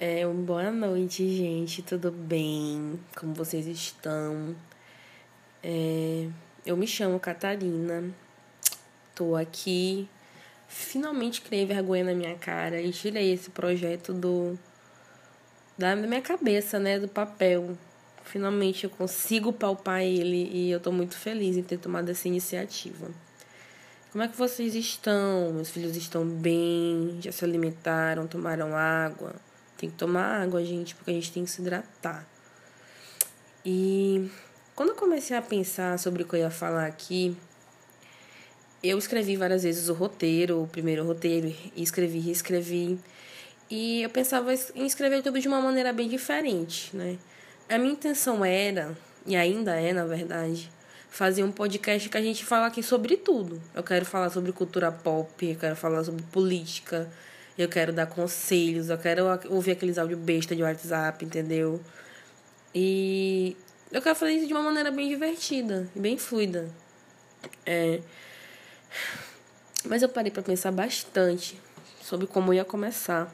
É, boa noite, gente. Tudo bem? Como vocês estão? É, eu me chamo Catarina. Tô aqui. Finalmente criei vergonha na minha cara e tirei esse projeto do da minha cabeça, né, do papel. Finalmente eu consigo palpar ele e eu tô muito feliz em ter tomado essa iniciativa. Como é que vocês estão? Meus filhos estão bem? Já se alimentaram? Tomaram água? Tem que tomar água, gente, porque a gente tem que se hidratar. E quando eu comecei a pensar sobre o que eu ia falar aqui, eu escrevi várias vezes o roteiro, o primeiro roteiro, e escrevi, reescrevi. E eu pensava em escrever tudo de uma maneira bem diferente, né? A minha intenção era, e ainda é, na verdade, fazer um podcast que a gente fala aqui sobre tudo. Eu quero falar sobre cultura pop, eu quero falar sobre política, eu quero dar conselhos, eu quero ouvir aqueles áudios besta de WhatsApp, entendeu? E eu quero fazer isso de uma maneira bem divertida e bem fluida. É... Mas eu parei para pensar bastante sobre como ia começar.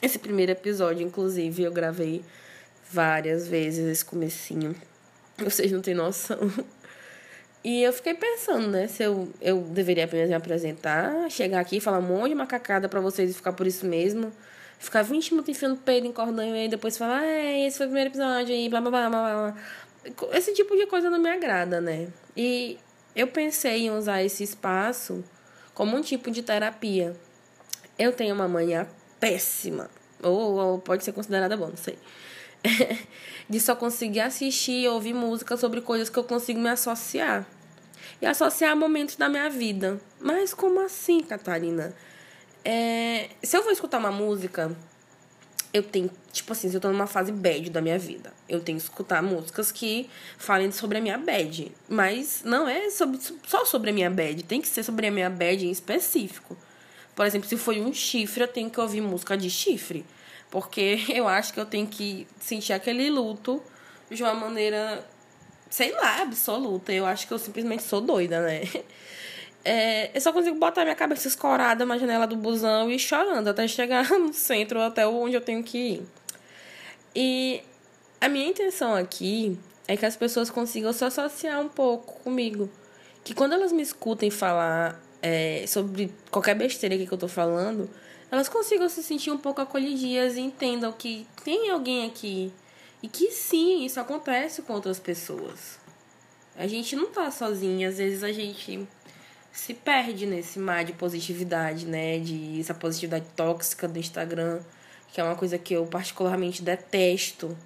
Esse primeiro episódio, inclusive, eu gravei várias vezes esse comecinho. Vocês não têm noção. E eu fiquei pensando, né? Se eu, eu deveria apenas me apresentar, chegar aqui, falar um monte de macacada pra vocês e ficar por isso mesmo. Ficar 20 minutos enfiando peito em cordão e depois falar, ah, esse foi o primeiro episódio aí, blá blá blá blá blá. Esse tipo de coisa não me agrada, né? E eu pensei em usar esse espaço como um tipo de terapia. Eu tenho uma manhã péssima, ou, ou pode ser considerada bom, não sei. de só conseguir assistir e ouvir música sobre coisas que eu consigo me associar. E associar momentos da minha vida. Mas como assim, Catarina? É, se eu vou escutar uma música, eu tenho, tipo assim, se eu tô numa fase bad da minha vida, eu tenho que escutar músicas que falem sobre a minha bad. Mas não é sobre, só sobre a minha bad, tem que ser sobre a minha bad em específico. Por exemplo, se foi um chifre, eu tenho que ouvir música de chifre. Porque eu acho que eu tenho que sentir aquele luto de uma maneira, sei lá, absoluta. Eu acho que eu simplesmente sou doida, né? É, eu só consigo botar minha cabeça escorada na janela do busão e chorando até chegar no centro, até onde eu tenho que ir. E a minha intenção aqui é que as pessoas consigam se associar um pouco comigo. Que quando elas me escutem falar é, sobre qualquer besteira que eu tô falando, elas consigam se sentir um pouco acolhidas e entendam que tem alguém aqui e que sim, isso acontece com outras pessoas. A gente não tá sozinha, às vezes a gente se perde nesse mar de positividade, né? De essa positividade tóxica do Instagram, que é uma coisa que eu particularmente detesto.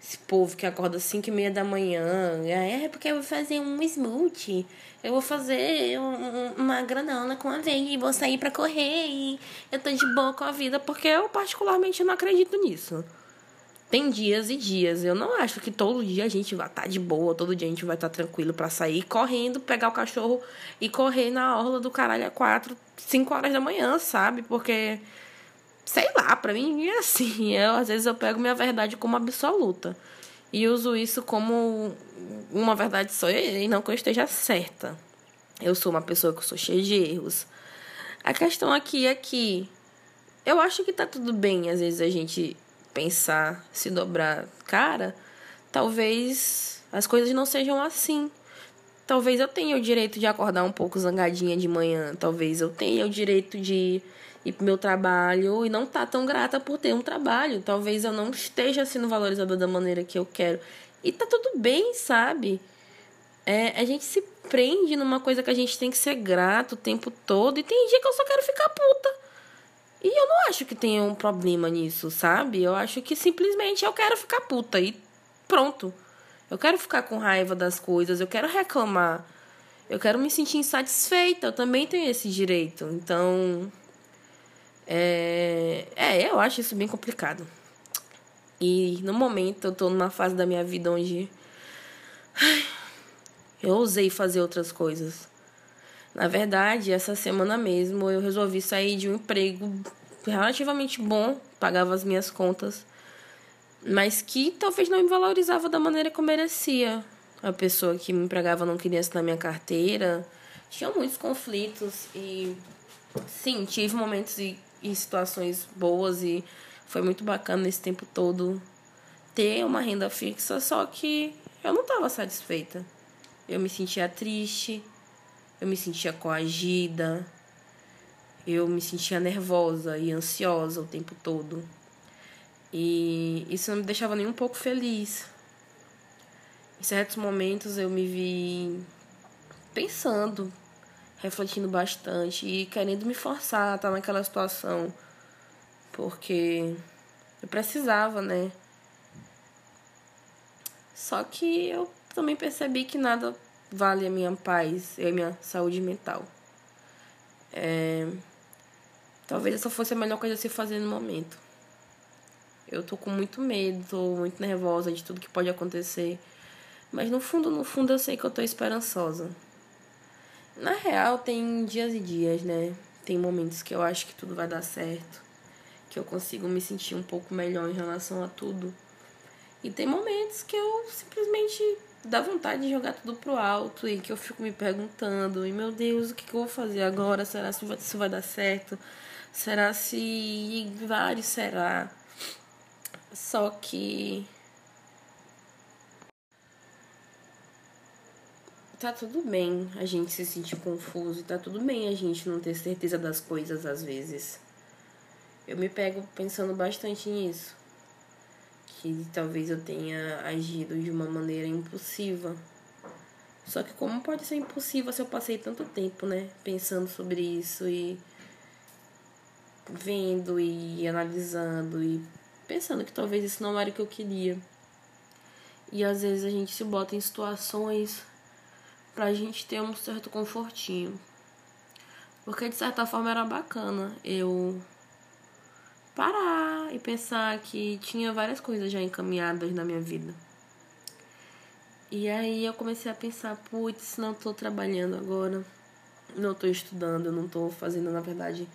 Esse povo que acorda às 5 e meia da manhã. É porque eu vou fazer um smoothie. Eu vou fazer um, uma granana com aveia e vou sair para correr. E eu tô de boa com a vida. Porque eu particularmente não acredito nisso. Tem dias e dias. Eu não acho que todo dia a gente vai estar tá de boa, todo dia a gente vai estar tá tranquilo para sair correndo, pegar o cachorro e correr na orla do caralho a 4, 5 horas da manhã, sabe? Porque sei lá, para mim é assim. Eu, às vezes eu pego minha verdade como absoluta e uso isso como uma verdade só e não que eu esteja certa. Eu sou uma pessoa que sou cheia de erros. A questão aqui é que eu acho que tá tudo bem, às vezes a gente pensar, se dobrar. Cara, talvez as coisas não sejam assim. Talvez eu tenha o direito de acordar um pouco zangadinha de manhã. Talvez eu tenha o direito de ir pro meu trabalho e não tá tão grata por ter um trabalho. Talvez eu não esteja sendo valorizada da maneira que eu quero. E tá tudo bem, sabe? É, a gente se prende numa coisa que a gente tem que ser grato o tempo todo. E tem dia que eu só quero ficar puta. E eu não acho que tenha um problema nisso, sabe? Eu acho que simplesmente eu quero ficar puta e pronto. Eu quero ficar com raiva das coisas, eu quero reclamar. Eu quero me sentir insatisfeita, eu também tenho esse direito. Então, é, é, eu acho isso bem complicado. E no momento eu tô numa fase da minha vida onde eu ousei fazer outras coisas. Na verdade, essa semana mesmo eu resolvi sair de um emprego relativamente bom, pagava as minhas contas, mas que talvez não me valorizava da maneira que eu merecia. A pessoa que me empregava não queria assinar minha carteira. Tinha muitos conflitos e sim, tive momentos e, e situações boas e Foi muito bacana esse tempo todo ter uma renda fixa, só que eu não estava satisfeita. Eu me sentia triste, eu me sentia coagida, eu me sentia nervosa e ansiosa o tempo todo. E isso não me deixava nem um pouco feliz. Em certos momentos eu me vi pensando, refletindo bastante e querendo me forçar a estar naquela situação. Porque eu precisava, né? Só que eu também percebi que nada vale a minha paz e a minha saúde mental. É... Talvez essa fosse a melhor coisa a se fazer no momento. Eu tô com muito medo, tô muito nervosa de tudo que pode acontecer. Mas no fundo, no fundo, eu sei que eu tô esperançosa. Na real, tem dias e dias, né? Tem momentos que eu acho que tudo vai dar certo. Que eu consigo me sentir um pouco melhor em relação a tudo. E tem momentos que eu simplesmente dá vontade de jogar tudo pro alto e que eu fico me perguntando, e meu Deus, o que, que eu vou fazer agora? Será se isso vai dar certo? Será se vários será? Só que tá tudo bem a gente se sentir confuso, tá tudo bem a gente não ter certeza das coisas às vezes. Eu me pego pensando bastante nisso. Que talvez eu tenha agido de uma maneira impulsiva. Só que como pode ser impossível se eu passei tanto tempo, né, pensando sobre isso e vendo e analisando e pensando que talvez isso não era o que eu queria. E às vezes a gente se bota em situações pra gente ter um certo confortinho. Porque de certa forma era bacana eu parar e pensar que tinha várias coisas já encaminhadas na minha vida. E aí eu comecei a pensar, putz, não tô trabalhando agora, não tô estudando, não tô fazendo, na verdade,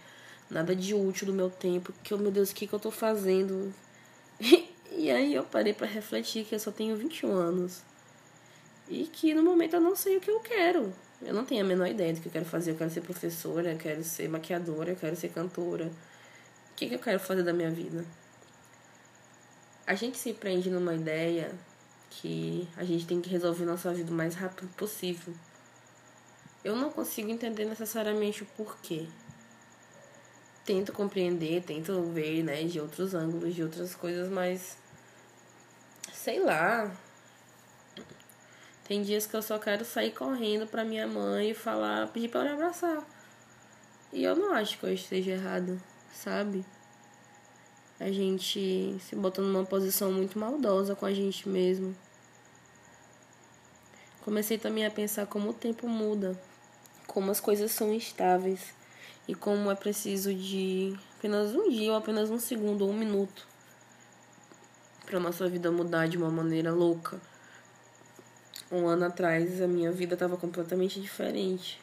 nada de útil do meu tempo, que, oh, meu Deus, o que que eu tô fazendo? e aí eu parei para refletir que eu só tenho 21 anos. E que no momento eu não sei o que eu quero. Eu não tenho a menor ideia do que eu quero fazer. Eu quero ser professora, eu quero ser maquiadora, eu quero ser cantora. O que, que eu quero fazer da minha vida? A gente se prende numa ideia que a gente tem que resolver nossa vida o mais rápido possível. Eu não consigo entender necessariamente o porquê. Tento compreender, tento ver, né, de outros ângulos, de outras coisas, mas sei lá, tem dias que eu só quero sair correndo pra minha mãe e falar, pedir pra ela me abraçar. E eu não acho que eu esteja errado, sabe? A gente se botando numa posição muito maldosa com a gente mesmo. Comecei também a pensar como o tempo muda, como as coisas são instáveis e como é preciso de apenas um dia ou apenas um segundo ou um minuto para nossa vida mudar de uma maneira louca um ano atrás a minha vida estava completamente diferente.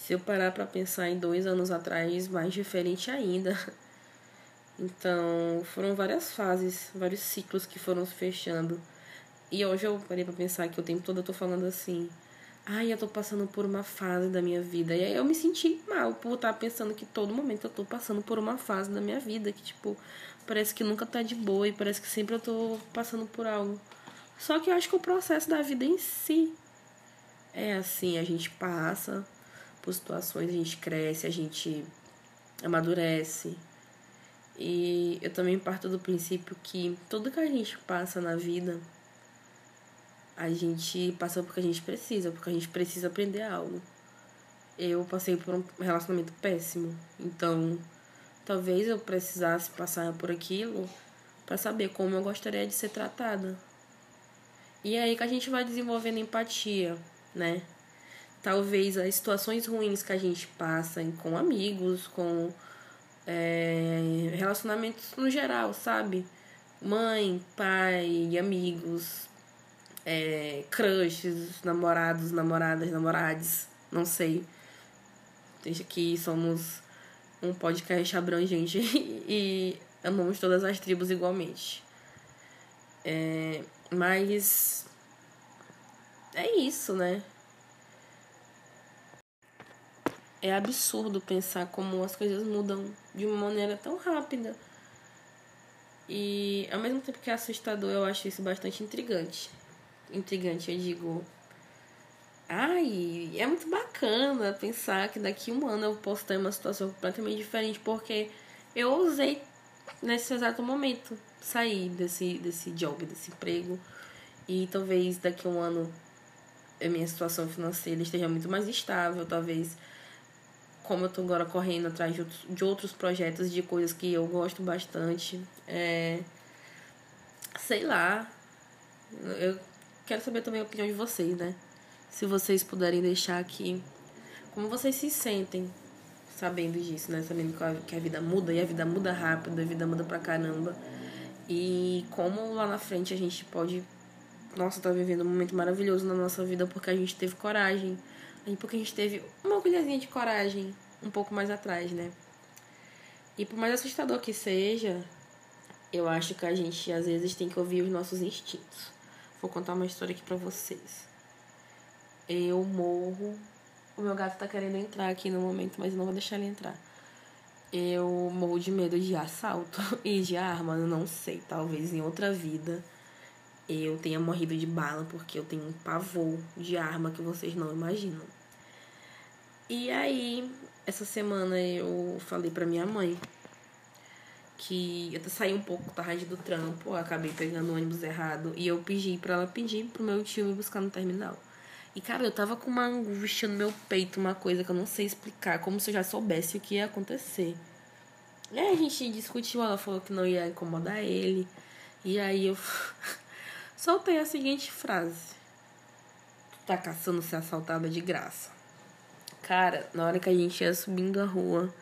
Se eu parar para pensar em dois anos atrás, mais diferente ainda. Então, foram várias fases, vários ciclos que foram se fechando. E hoje eu parei para pensar que o tempo todo eu tô falando assim: ai, eu tô passando por uma fase da minha vida. E aí eu me senti mal por estar pensando que todo momento eu tô passando por uma fase da minha vida, que tipo, parece que nunca tá de boa e parece que sempre eu tô passando por algo. Só que eu acho que o processo da vida em si é assim, a gente passa por situações, a gente cresce, a gente amadurece. E eu também parto do princípio que tudo que a gente passa na vida, a gente passa porque a gente precisa, porque a gente precisa aprender algo. Eu passei por um relacionamento péssimo, então talvez eu precisasse passar por aquilo para saber como eu gostaria de ser tratada e é aí que a gente vai desenvolvendo empatia, né? Talvez as situações ruins que a gente passa com amigos, com é, relacionamentos no geral, sabe? Mãe, pai, amigos, é, crushes, namorados, namoradas, namorades, não sei. Deixa que somos um podcast abrangente e amamos todas as tribos igualmente. É, mas é isso, né? É absurdo pensar como as coisas mudam de uma maneira tão rápida. E ao mesmo tempo que é assustador, eu acho isso bastante intrigante. Intrigante, eu digo. Ai, é muito bacana pensar que daqui a um ano eu posso ter uma situação completamente diferente, porque eu ousei nesse exato momento sair desse, desse job, desse emprego. E talvez daqui a um ano a minha situação financeira esteja muito mais estável, talvez como eu tô agora correndo atrás de outros, projetos, de coisas que eu gosto bastante. É, sei lá. Eu quero saber também a opinião de vocês, né? Se vocês puderem deixar aqui como vocês se sentem sabendo disso, né? Sabendo que a vida muda e a vida muda rápido, a vida muda pra caramba. E como lá na frente a gente pode. Nossa, tá vivendo um momento maravilhoso na nossa vida porque a gente teve coragem. E porque a gente teve uma colherzinha de coragem um pouco mais atrás, né? E por mais assustador que seja, eu acho que a gente às vezes tem que ouvir os nossos instintos. Vou contar uma história aqui pra vocês. Eu morro. O meu gato tá querendo entrar aqui no momento, mas eu não vou deixar ele entrar. Eu morro de medo de assalto e de arma, eu não sei. Talvez em outra vida eu tenha morrido de bala, porque eu tenho um pavor de arma que vocês não imaginam. E aí, essa semana eu falei pra minha mãe que eu saí um pouco tarde do trampo, acabei pegando o ônibus errado e eu pedi para ela pedir pro meu tio me buscar no terminal. E cara, eu tava com uma angústia no meu peito, uma coisa que eu não sei explicar, como se eu já soubesse o que ia acontecer. E aí a gente discutiu, ela falou que não ia incomodar ele. E aí eu soltei a seguinte frase: Tu tá caçando ser assaltada de graça. Cara, na hora que a gente ia subindo a rua,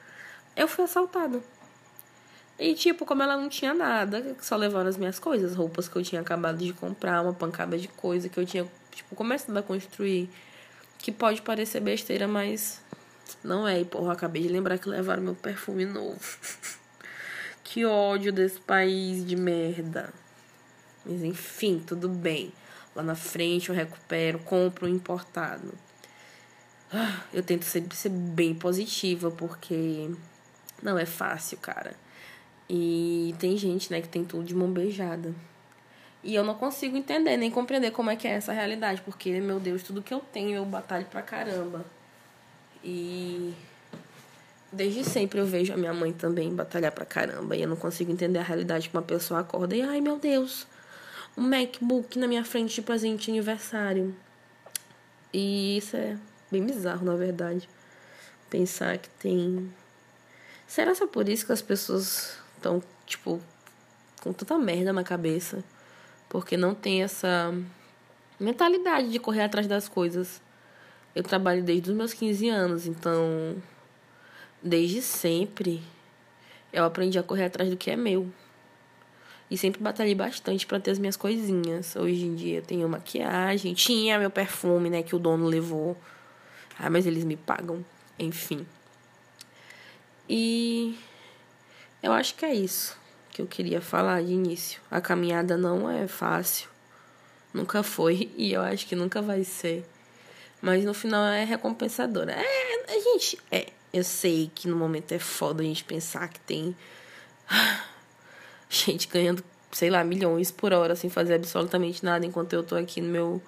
eu fui assaltada. E, tipo, como ela não tinha nada, só levaram as minhas coisas, roupas que eu tinha acabado de comprar, uma pancada de coisa que eu tinha, tipo, começado a construir. Que pode parecer besteira, mas não é. E, porra, acabei de lembrar que levaram meu perfume novo. que ódio desse país de merda. Mas, enfim, tudo bem. Lá na frente eu recupero, compro importado. Eu tento sempre ser bem positiva, porque não é fácil, cara. E tem gente, né, que tem tudo de mão beijada. E eu não consigo entender nem compreender como é que é essa realidade, porque, meu Deus, tudo que eu tenho eu batalho pra caramba. E desde sempre eu vejo a minha mãe também batalhar pra caramba. E eu não consigo entender a realidade que uma pessoa acorda e, ai meu Deus, um MacBook na minha frente de presente de aniversário. E isso é bem bizarro, na verdade. Pensar que tem. Será só por isso que as pessoas estão, tipo, com tanta merda na cabeça? Porque não tem essa mentalidade de correr atrás das coisas. Eu trabalho desde os meus 15 anos, então. Desde sempre. Eu aprendi a correr atrás do que é meu. E sempre batalhei bastante para ter as minhas coisinhas. Hoje em dia tenho maquiagem, tinha meu perfume, né, que o dono levou. Ah, mas eles me pagam. Enfim. E eu acho que é isso que eu queria falar de início. A caminhada não é fácil. Nunca foi e eu acho que nunca vai ser. Mas no final é recompensadora. É, a gente. É, eu sei que no momento é foda a gente pensar que tem gente ganhando, sei lá, milhões por hora sem fazer absolutamente nada enquanto eu tô aqui no meu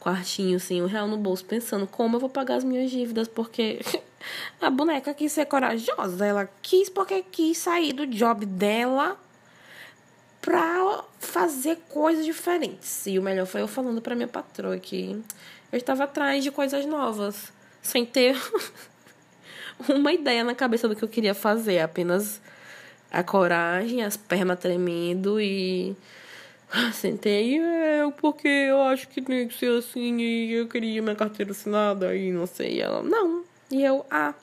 quartinho sem um real no bolso, pensando como eu vou pagar as minhas dívidas, porque a boneca quis ser corajosa, ela quis porque quis sair do job dela pra fazer coisas diferentes. E o melhor foi eu falando pra minha patroa que eu estava atrás de coisas novas, sem ter uma ideia na cabeça do que eu queria fazer, apenas a coragem, as pernas tremendo e Sentei eu, porque eu acho que tem que ser assim e eu queria minha carteira assinada e não sei. E ela, não. E eu, ah.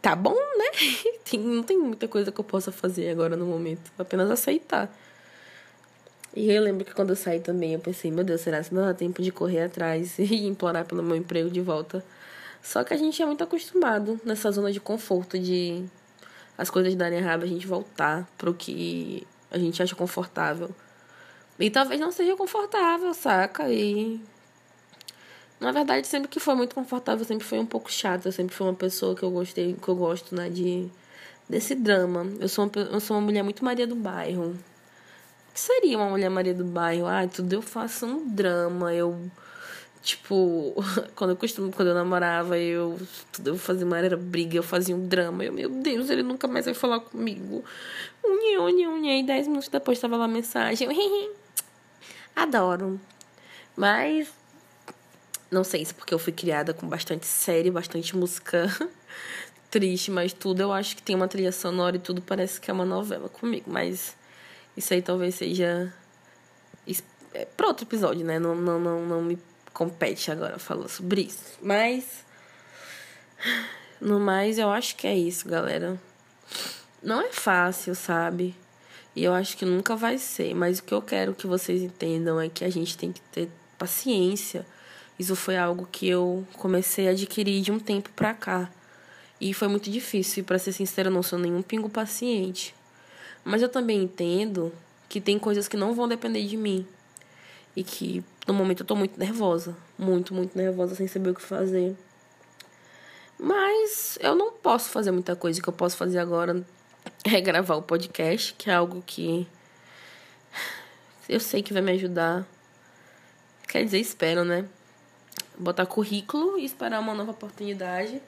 Tá bom, né? Tem, não tem muita coisa que eu possa fazer agora no momento. Apenas aceitar. E eu lembro que quando eu saí também, eu pensei, meu Deus, será que não dá tempo de correr atrás e implorar pelo meu emprego de volta? Só que a gente é muito acostumado nessa zona de conforto de as coisas darem errado, a gente voltar pro que a gente acha confortável. E talvez não seja confortável, saca? E. Na verdade, sempre que foi muito confortável, sempre foi um pouco chata. Eu sempre fui uma pessoa que eu gostei, que eu gosto, né? De desse drama. Eu sou uma, eu sou uma mulher muito Maria do bairro. O que seria uma mulher Maria do bairro? Ah, tudo eu faço um drama. Eu Tipo, quando eu costumo, quando eu namorava, eu tudo eu fazia uma era briga, eu fazia um drama. Eu, meu Deus, ele nunca mais vai falar comigo. Unha, unha, unha. E dez minutos depois tava lá a mensagem. Adoro. Mas não sei se porque eu fui criada com bastante série, bastante música triste, mas tudo eu acho que tem uma trilha sonora e tudo parece que é uma novela comigo. Mas isso aí talvez seja é, para outro episódio, né? Não, não, não, não me compete agora falar sobre isso. Mas no mais eu acho que é isso, galera. Não é fácil, sabe? E eu acho que nunca vai ser, mas o que eu quero que vocês entendam é que a gente tem que ter paciência. Isso foi algo que eu comecei a adquirir de um tempo pra cá. E foi muito difícil, e para ser sincera, eu não sou nenhum pingo paciente. Mas eu também entendo que tem coisas que não vão depender de mim. E que no momento eu tô muito nervosa. Muito, muito nervosa, sem saber o que fazer. Mas eu não posso fazer muita coisa. O que eu posso fazer agora é gravar o podcast, que é algo que eu sei que vai me ajudar. Quer dizer, espero, né? Botar currículo e esperar uma nova oportunidade.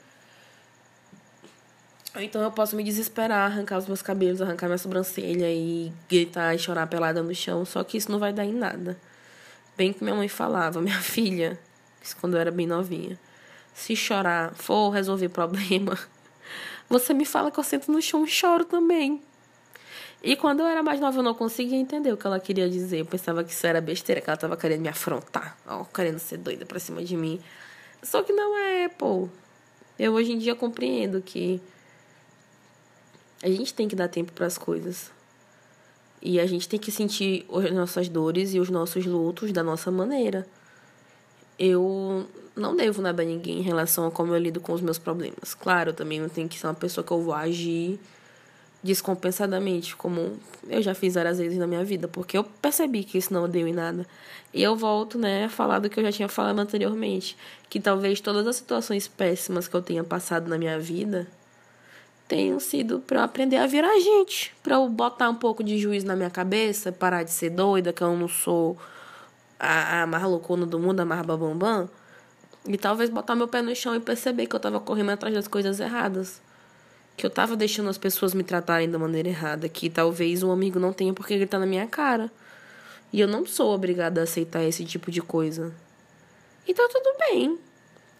Então eu posso me desesperar, arrancar os meus cabelos, arrancar minha sobrancelha e gritar e chorar pelada no chão. Só que isso não vai dar em nada. Bem que minha mãe falava, minha filha, isso quando eu era bem novinha. Se chorar for resolver problema, você me fala que eu sento no chão e choro também. E quando eu era mais nova, eu não conseguia entender o que ela queria dizer. Eu pensava que isso era besteira, que ela tava querendo me afrontar, ó, querendo ser doida pra cima de mim. Só que não é, pô. Eu hoje em dia compreendo que a gente tem que dar tempo para as coisas. E a gente tem que sentir as nossas dores e os nossos lutos da nossa maneira. Eu não devo nada a ninguém em relação a como eu lido com os meus problemas. Claro, eu também não tenho que ser uma pessoa que eu vou agir descompensadamente, como eu já fiz várias vezes na minha vida, porque eu percebi que isso não deu em nada. E eu volto, né, a falar do que eu já tinha falado anteriormente, que talvez todas as situações péssimas que eu tenha passado na minha vida tenham sido para aprender a virar gente, para eu botar um pouco de juízo na minha cabeça, parar de ser doida, que eu não sou a, a mais loucona do mundo, a mais babambam, e talvez botar meu pé no chão e perceber que eu tava correndo atrás das coisas erradas. Que eu tava deixando as pessoas me tratarem da maneira errada, que talvez um amigo não tenha porque gritar na minha cara. E eu não sou obrigada a aceitar esse tipo de coisa. E tá tudo bem.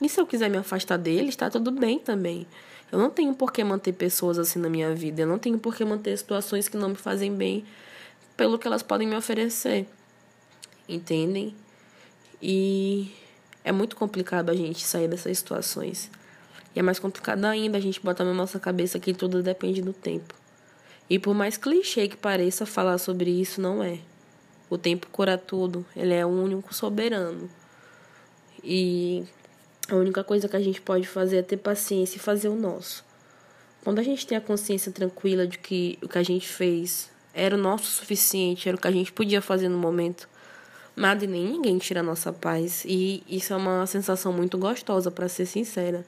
E se eu quiser me afastar deles, tá tudo bem também. Eu não tenho por que manter pessoas assim na minha vida. Eu não tenho por que manter situações que não me fazem bem pelo que elas podem me oferecer. Entendem? E é muito complicado a gente sair dessas situações. E é mais complicado ainda a gente botar na nossa cabeça que tudo depende do tempo. E por mais clichê que pareça falar sobre isso, não é. O tempo cura tudo. Ele é o único soberano. E a única coisa que a gente pode fazer é ter paciência e fazer o nosso. Quando a gente tem a consciência tranquila de que o que a gente fez era o nosso suficiente, era o que a gente podia fazer no momento, nada e nem ninguém tira a nossa paz. E isso é uma sensação muito gostosa, para ser sincera.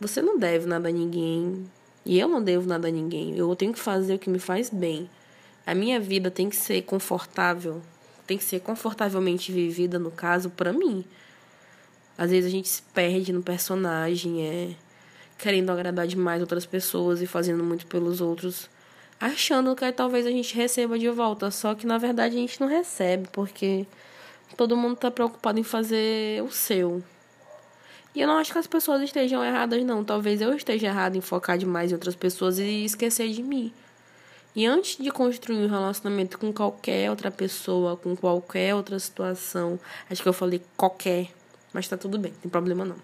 Você não deve nada a ninguém. E eu não devo nada a ninguém. Eu tenho que fazer o que me faz bem. A minha vida tem que ser confortável. Tem que ser confortavelmente vivida, no caso, para mim. Às vezes a gente se perde no personagem, é querendo agradar demais outras pessoas e fazendo muito pelos outros, achando que talvez a gente receba de volta, só que na verdade a gente não recebe, porque todo mundo está preocupado em fazer o seu. E eu não acho que as pessoas estejam erradas, não. Talvez eu esteja errado em focar demais em outras pessoas e esquecer de mim. E antes de construir um relacionamento com qualquer outra pessoa, com qualquer outra situação, acho que eu falei qualquer mas tá tudo bem, não tem problema não.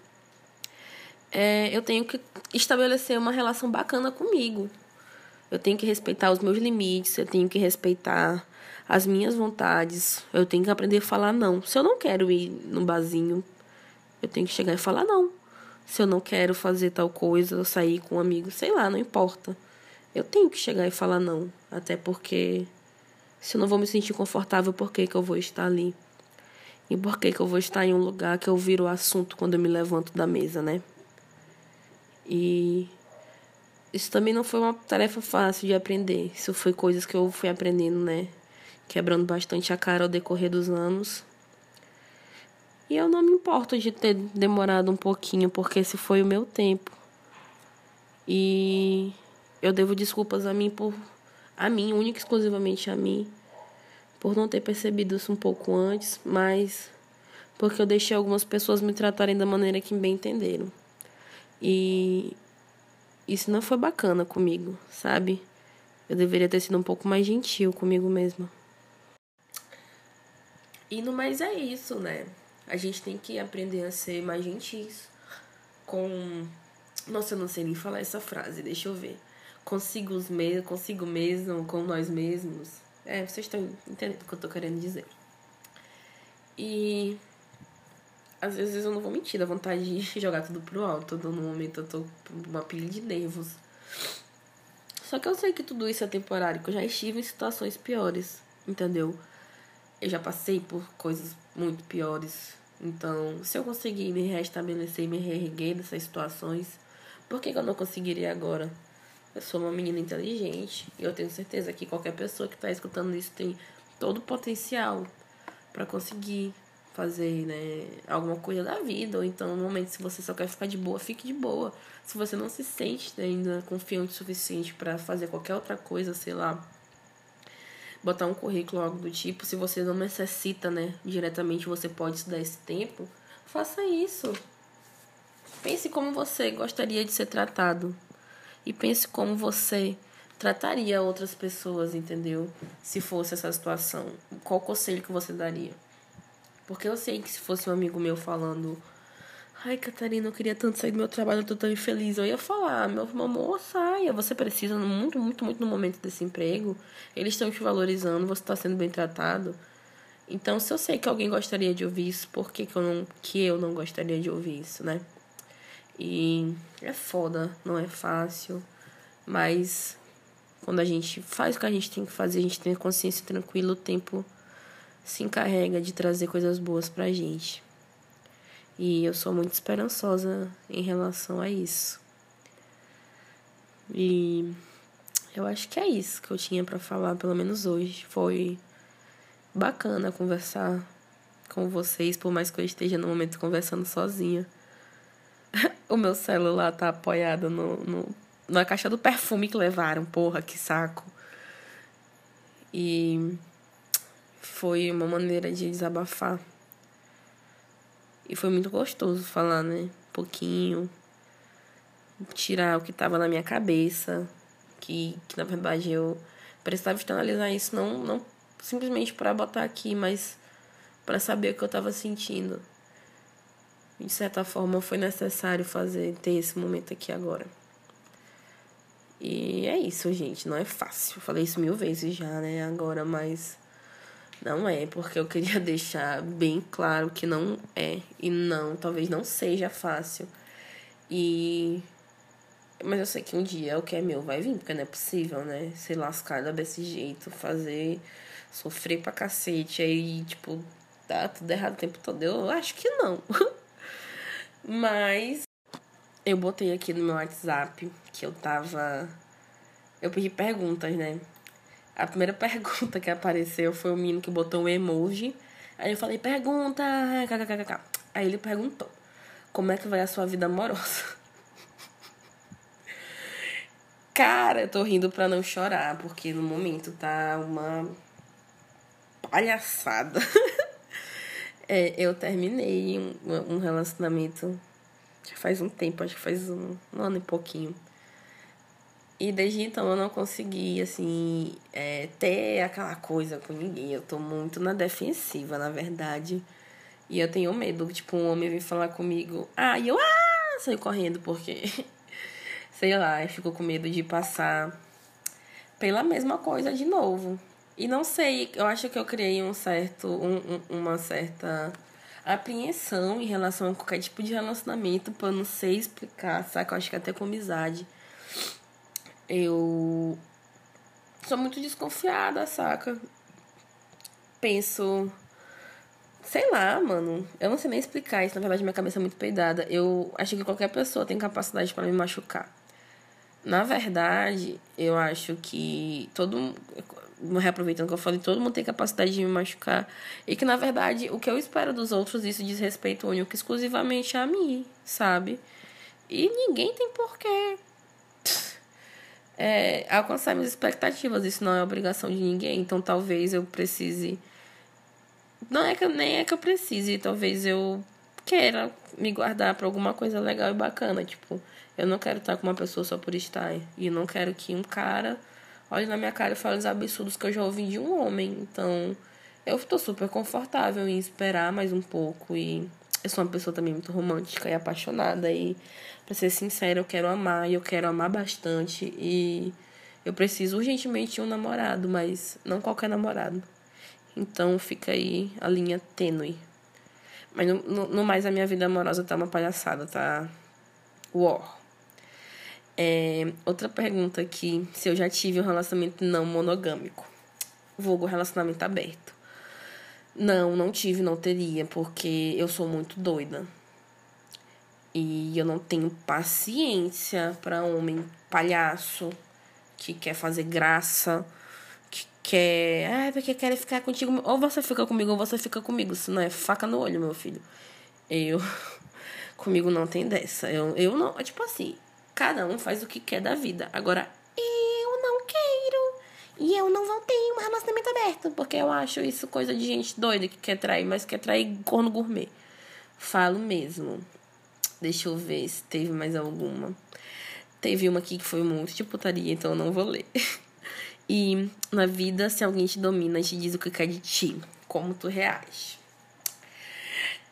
É, eu tenho que estabelecer uma relação bacana comigo. Eu tenho que respeitar os meus limites, eu tenho que respeitar as minhas vontades. Eu tenho que aprender a falar não. Se eu não quero ir no barzinho, eu tenho que chegar e falar não. Se eu não quero fazer tal coisa, sair com um amigo, sei lá, não importa. Eu tenho que chegar e falar não. Até porque se eu não vou me sentir confortável, por que, que eu vou estar ali? E por que, que eu vou estar em um lugar que eu viro o assunto quando eu me levanto da mesa, né? E isso também não foi uma tarefa fácil de aprender. Isso foi coisas que eu fui aprendendo, né? Quebrando bastante a cara ao decorrer dos anos. E eu não me importo de ter demorado um pouquinho, porque esse foi o meu tempo. E eu devo desculpas a mim por a mim, única e exclusivamente a mim, por não ter percebido isso um pouco antes, mas porque eu deixei algumas pessoas me tratarem da maneira que bem entenderam. E isso não foi bacana comigo, sabe? Eu deveria ter sido um pouco mais gentil comigo mesma. E no mais é isso, né? A gente tem que aprender a ser mais gentis com. Nossa, eu não sei nem falar essa frase, deixa eu ver. Consigo, os me... Consigo mesmo, com nós mesmos. É, vocês estão entendendo o que eu tô querendo dizer. E às vezes eu não vou mentir, dá vontade de jogar tudo pro alto. No momento eu tô com uma pilha de nervos. Só que eu sei que tudo isso é temporário, que eu já estive em situações piores, entendeu? Eu já passei por coisas muito piores. Então, se eu conseguir me restabelecer e me reerguer dessas situações, por que eu não conseguiria agora? Eu sou uma menina inteligente e eu tenho certeza que qualquer pessoa que está escutando isso tem todo o potencial para conseguir fazer, né, alguma coisa da vida, ou então no momento se você só quer ficar de boa, fique de boa. Se você não se sente né, ainda confiante o suficiente para fazer qualquer outra coisa, sei lá, botar um currículo algo do tipo, se você não necessita, né, diretamente você pode se dar esse tempo, faça isso. Pense como você gostaria de ser tratado e pense como você trataria outras pessoas, entendeu? Se fosse essa situação, qual conselho que você daria? Porque eu sei que se fosse um amigo meu falando, ai Catarina, eu queria tanto sair do meu trabalho, eu tô tão infeliz, eu ia falar, meu amor, saia, você precisa muito, muito, muito no momento desse emprego, eles estão te valorizando, você está sendo bem tratado. Então, se eu sei que alguém gostaria de ouvir isso, por que, que, eu, não, que eu não gostaria de ouvir isso, né? E é foda, não é fácil, mas quando a gente faz o que a gente tem que fazer, a gente tem consciência tranquila, o tempo se encarrega de trazer coisas boas pra gente. E eu sou muito esperançosa em relação a isso. E eu acho que é isso que eu tinha para falar, pelo menos hoje. Foi bacana conversar com vocês, por mais que eu esteja no momento conversando sozinha. o meu celular tá apoiado no, no, na caixa do perfume que levaram, porra, que saco. E foi uma maneira de desabafar. E foi muito gostoso falar, né? Um pouquinho. Tirar o que estava na minha cabeça. Que, que na verdade eu precisava externalizar isso, não, não simplesmente para botar aqui, mas para saber o que eu estava sentindo. De certa forma foi necessário fazer, ter esse momento aqui agora. E é isso, gente. Não é fácil. falei isso mil vezes já, né? Agora, mas não é, porque eu queria deixar bem claro que não é e não, talvez não seja fácil. E mas eu sei que um dia o que é meu vai vir, porque não é possível, né? Ser lascada desse jeito, fazer sofrer pra cacete, aí, tipo, tá tudo errado o tempo todo. Eu acho que não. Mas eu botei aqui no meu WhatsApp que eu tava. Eu pedi perguntas, né? A primeira pergunta que apareceu foi o menino que botou um emoji. Aí eu falei, pergunta, kkkk. Aí ele perguntou, como é que vai a sua vida amorosa? Cara, eu tô rindo pra não chorar, porque no momento tá uma palhaçada. é, eu terminei um, um relacionamento já faz um tempo, acho que faz um, um ano e pouquinho. E desde então eu não consegui, assim, é, ter aquela coisa com ninguém. Eu tô muito na defensiva, na verdade. E eu tenho medo, tipo, um homem vir falar comigo. Ah, e eu, ah, saio correndo, porque, sei lá, eu fico com medo de passar pela mesma coisa de novo. E não sei, eu acho que eu criei um certo, um, um, uma certa apreensão em relação a qualquer tipo de relacionamento, pra eu não sei explicar, saca? Eu acho que até com amizade eu sou muito desconfiada, saca? Penso. Sei lá, mano. Eu não sei nem explicar isso. Na verdade, minha cabeça é muito peidada. Eu acho que qualquer pessoa tem capacidade para me machucar. Na verdade, eu acho que todo reaproveitando o que eu falei, todo mundo tem capacidade de me machucar. E que, na verdade, o que eu espero dos outros, isso diz respeito único exclusivamente a mim, sabe? E ninguém tem porquê é, alcançar minhas expectativas. Isso não é obrigação de ninguém. Então, talvez eu precise. Não é que nem é que eu precise, talvez eu queira me guardar para alguma coisa legal e bacana. Tipo, eu não quero estar com uma pessoa só por estar. E não quero que um cara olhe na minha cara e fale os absurdos que eu já ouvi de um homem. Então, eu tô super confortável em esperar mais um pouco. E eu sou uma pessoa também muito romântica e apaixonada. E, pra ser sincera, eu quero amar. E eu quero amar bastante. E eu preciso urgentemente de um namorado, mas não qualquer namorado. Então, fica aí a linha tênue. Mas no, no, no mais, a minha vida amorosa tá uma palhaçada, tá? Uó. É, outra pergunta aqui, se eu já tive um relacionamento não monogâmico. Vulgo relacionamento aberto. Não, não tive, não teria, porque eu sou muito doida. E eu não tenho paciência para homem palhaço que quer fazer graça, que quer, ah, porque quer ficar contigo, ou você fica comigo ou você fica comigo, isso não é faca no olho, meu filho. Eu comigo não tem dessa. Eu eu não, tipo assim, Cada um faz o que quer da vida. Agora, eu não quero. E eu não vou ter um relacionamento aberto. Porque eu acho isso coisa de gente doida que quer trair, mas quer trair corno gourmet. Falo mesmo. Deixa eu ver se teve mais alguma. Teve uma aqui que foi muito de putaria, então eu não vou ler. E na vida, se alguém te domina, te diz o que quer de ti. Como tu reage?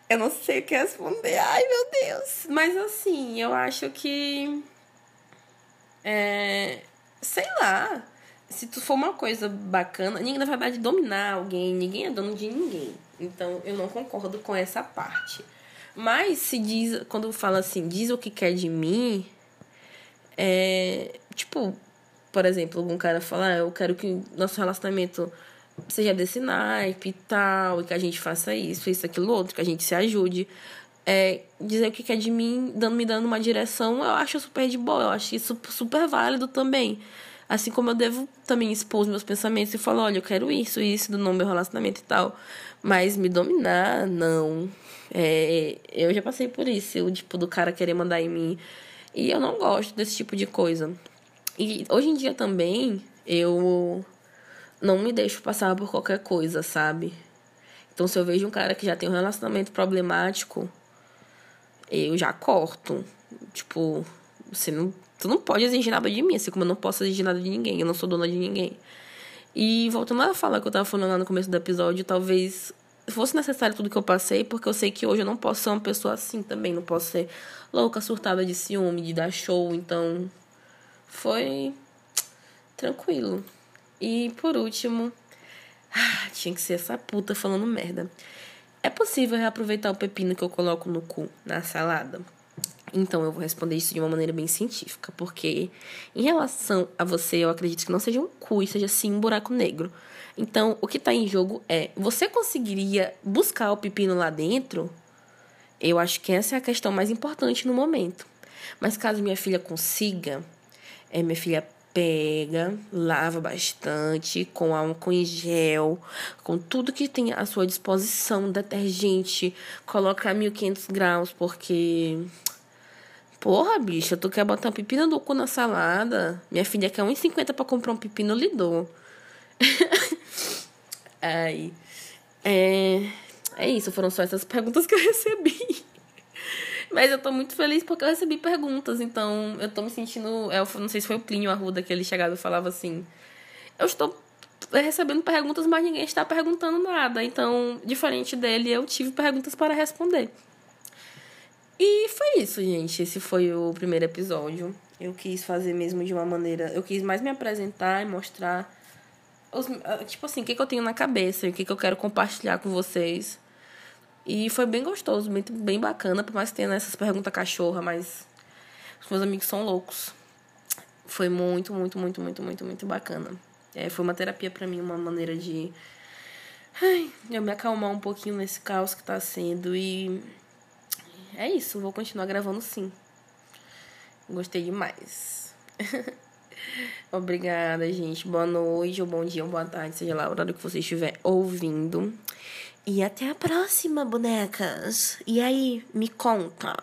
Eu não sei o que responder. Ai, meu Deus. Mas assim, eu acho que é, sei lá. Se tu for uma coisa bacana, ninguém, na verdade, dominar alguém, ninguém é dono de ninguém. Então, eu não concordo com essa parte. Mas se diz, quando fala assim, diz o que quer de mim, é tipo, por exemplo, algum cara falar, ah, eu quero que nosso relacionamento seja desse naipe e tal, e que a gente faça isso, isso, aquilo, outro, que a gente se ajude é, dizer o que quer de mim, dando, me dando uma direção, eu acho super de boa, eu acho isso super válido também. Assim como eu devo também expor os meus pensamentos e falar, olha, eu quero isso, isso do meu relacionamento e tal. Mas me dominar, não. É, eu já passei por isso, o tipo do cara querer mandar em mim. E eu não gosto desse tipo de coisa. E hoje em dia também, eu não me deixo passar por qualquer coisa, sabe? Então, se eu vejo um cara que já tem um relacionamento problemático, eu já corto. Tipo, você não, tu não pode exigir nada de mim, assim como eu não posso exigir nada de ninguém. Eu não sou dona de ninguém. E voltando a falar que eu tava falando lá no começo do episódio, talvez fosse necessário tudo que eu passei, porque eu sei que hoje eu não posso ser uma pessoa assim também. Não posso ser louca, surtada de ciúme, de dar show. Então, foi tranquilo. E por último, ah, tinha que ser essa puta falando merda. É possível reaproveitar o pepino que eu coloco no cu na salada? Então eu vou responder isso de uma maneira bem científica, porque em relação a você, eu acredito que não seja um cu e seja sim um buraco negro. Então, o que está em jogo é: você conseguiria buscar o pepino lá dentro? Eu acho que essa é a questão mais importante no momento. Mas caso minha filha consiga, é, minha filha pega, lava bastante com álcool em gel, com tudo que tem à sua disposição, detergente, coloca a 1500 graus, porque. Porra, bicha, tu quer botar um pepino do cu na salada? Minha filha quer 1,50 pra comprar um pepino, eu lhe dou. Aí. É, é isso, foram só essas perguntas que eu recebi. Mas eu tô muito feliz porque eu recebi perguntas, então eu tô me sentindo. Eu não sei se foi o Plínio Arruda que ele chegava e falava assim. Eu estou recebendo perguntas, mas ninguém está perguntando nada. Então, diferente dele, eu tive perguntas para responder. E foi isso, gente. Esse foi o primeiro episódio. Eu quis fazer mesmo de uma maneira. Eu quis mais me apresentar e mostrar. Os, tipo assim, o que, que eu tenho na cabeça, o que, que eu quero compartilhar com vocês. E foi bem gostoso, muito bem bacana, por mais que tenha essas perguntas cachorra, mas os meus amigos são loucos. Foi muito, muito, muito, muito, muito, muito bacana. É, foi uma terapia para mim, uma maneira de ai, eu me acalmar um pouquinho nesse caos que tá sendo e é isso, vou continuar gravando sim. Gostei demais. Obrigada, gente. Boa noite, ou bom dia, ou boa tarde, seja lá o horário que você estiver ouvindo. E até a próxima, bonecas. E aí, me conta.